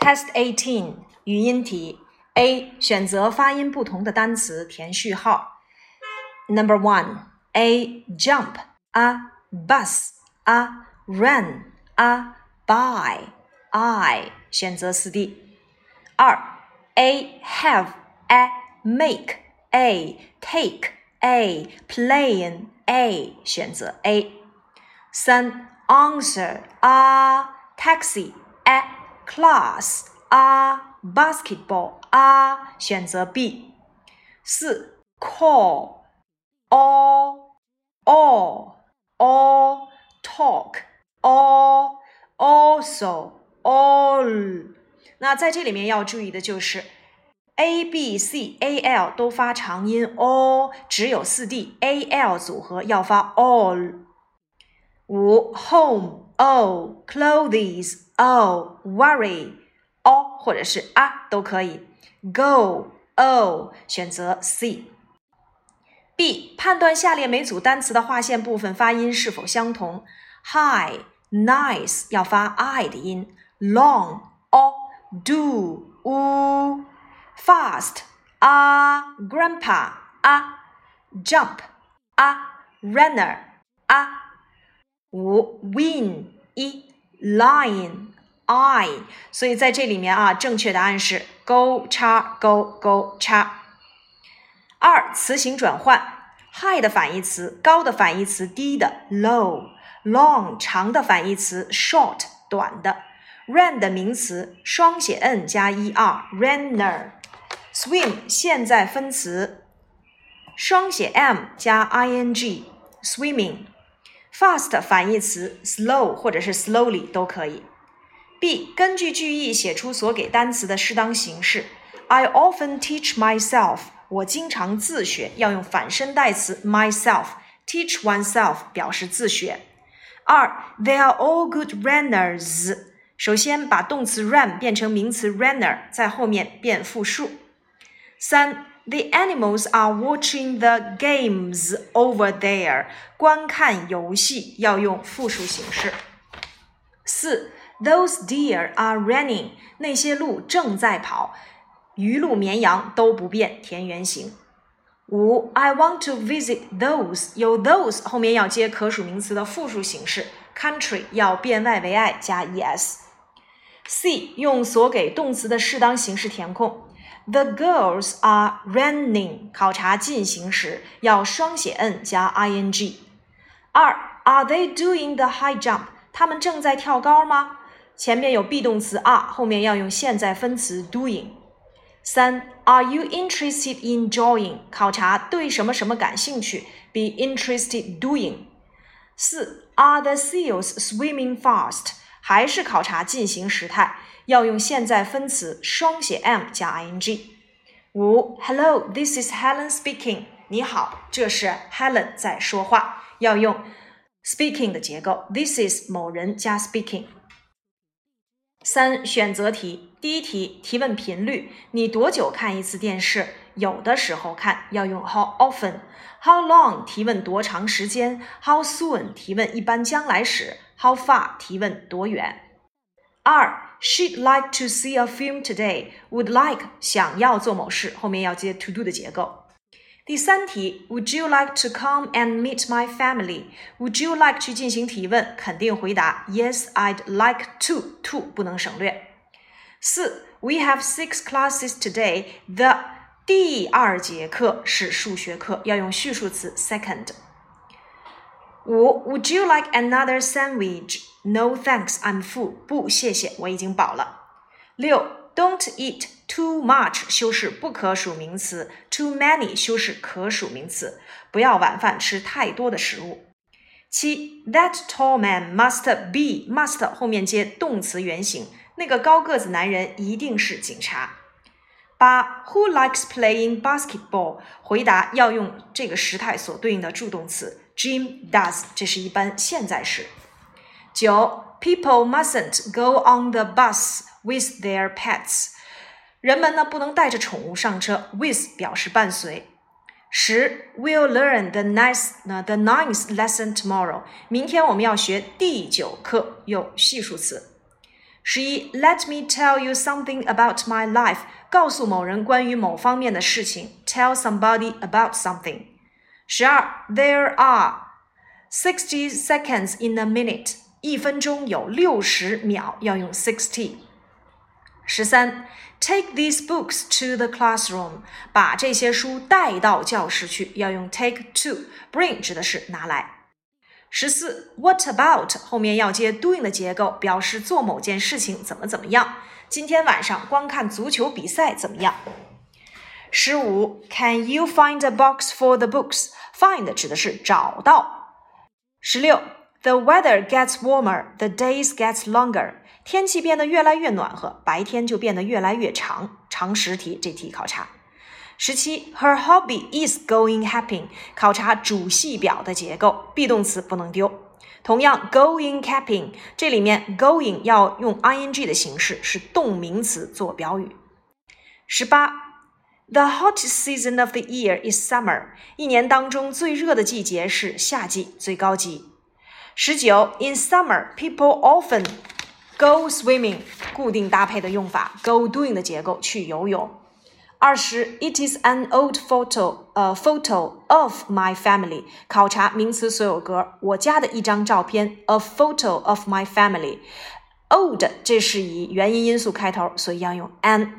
Test eighteen 语音题 A 选择发音不同的单词填序号。Number one A jump a bus a run a buy I 选择四 D。二 A have a make a take a playing a 选择 A。三 answer a taxi a class a basketball a 选择 B。四 call all all all talk all also all。那在这里面要注意的就是 a b c a l 都发长音 all，只有四 d a l 组合要发 all。五 home o clothes o worry o 或者是啊都可以。go o 选择 C。B 判断下列每组单词的划线部分发音是否相同。High nice 要发 i 的音，long o do u fast a grandpa a jump a runner a 五 win 一 lion i，所以在这里面啊，正确答案是勾叉勾勾叉。二词形转换，high 的反义词，高的反义词，低的 low，long 长的反义词 short 短的，run 的名词双写 n 加 e r runner，swim 现在分词双写 m 加 i n g swimming，fast 反义词 slow 或者是 slowly 都可以。B 根据句意写出所给单词的适当形式。I often teach myself。我经常自学，要用反身代词 myself。Teach oneself 表示自学。二，They are all good runners。首先把动词 run 变成名词 runner，在后面变复数。三，The animals are watching the games over there。观看游戏要用复数形式。四 ，Those deer are running。那些鹿正在跑。鱼鹿、绵羊都不变，填原形。五，I want to visit those，有 those 后面要接可数名词的复数形式，country 要变 y 为 i 加 es。C 用所给动词的适当形式填空。The girls are running，考察进行时要双写 n 加 ing。二，Are they doing the high jump？他们正在跳高吗？前面有 be 动词 are，后面要用现在分词 doing。三，Are you interested in drawing？考察对什么什么感兴趣，be interested doing。四，Are the seals swimming fast？还是考察进行时态，要用现在分词双写 m 加 ing。五，Hello，this is Helen speaking。你好，这是 Helen 在说话，要用 speaking 的结构，this is 某人加 speaking。三选择题，第一题提问频率，你多久看一次电视？有的时候看，要用 how often；how long 提问多长时间；how soon 提问一般将来时；how far 提问多远。二，she'd like to see a film today，would like 想要做某事，后面要接 to do 的结构。第三题，Would you like to come and meet my family？Would you like 去进行提问，肯定回答 Yes，I'd like to。to 不能省略。四，We have six classes today。The 第二节课是数学课，要用序数词 second。五，Would you like another sandwich？No thanks，I'm full。不，谢谢，我已经饱了。六，Don't eat。 Too much 修饰不可数名词，too many 修饰可数名词。不要晚饭吃太多的食物。七，That tall man must be must 后面接动词原形，那个高个子男人一定是警察。八，Who likes playing basketball？回答要用这个时态所对应的助动词，Jim does，这是一般现在时。九，People mustn't go on the bus with their pets。 人们呢不能带着宠物上车，with 表示伴随。十，We'll learn the ninth 呢 the ninth lesson tomorrow。明天我们要学第九课，用序数词。十一，Let me tell you something about my life。告诉某人关于某方面的事情，tell somebody about something。十二，There are sixty seconds in a minute。一分钟有六十秒，要用 sixty。十三，Take these books to the classroom，把这些书带到教室去，要用 take to。Bring 指的是拿来。十四，What about 后面要接 doing 的结构，表示做某件事情怎么怎么样。今天晚上观看足球比赛怎么样？十五，Can you find a box for the books？Find 指的是找到。十六，The weather gets warmer, the days gets longer。天气变得越来越暖和，白天就变得越来越长。常识题，这题考察。十七，Her hobby is going camping。考察主系表的结构，be 动词不能丢。同样，going camping 这里面 going 要用 ing 的形式，是动名词做表语。十八，The hottest season of the year is summer。一年当中最热的季节是夏季，最高级。十九，In summer, people often go swimming。固定搭配的用法，go doing 的结构去游泳。二十，It is an old photo，呃，photo of my family。考察名词所有格，我家的一张照片，a photo of my family。old 这是以元音音素开头，所以要用 an。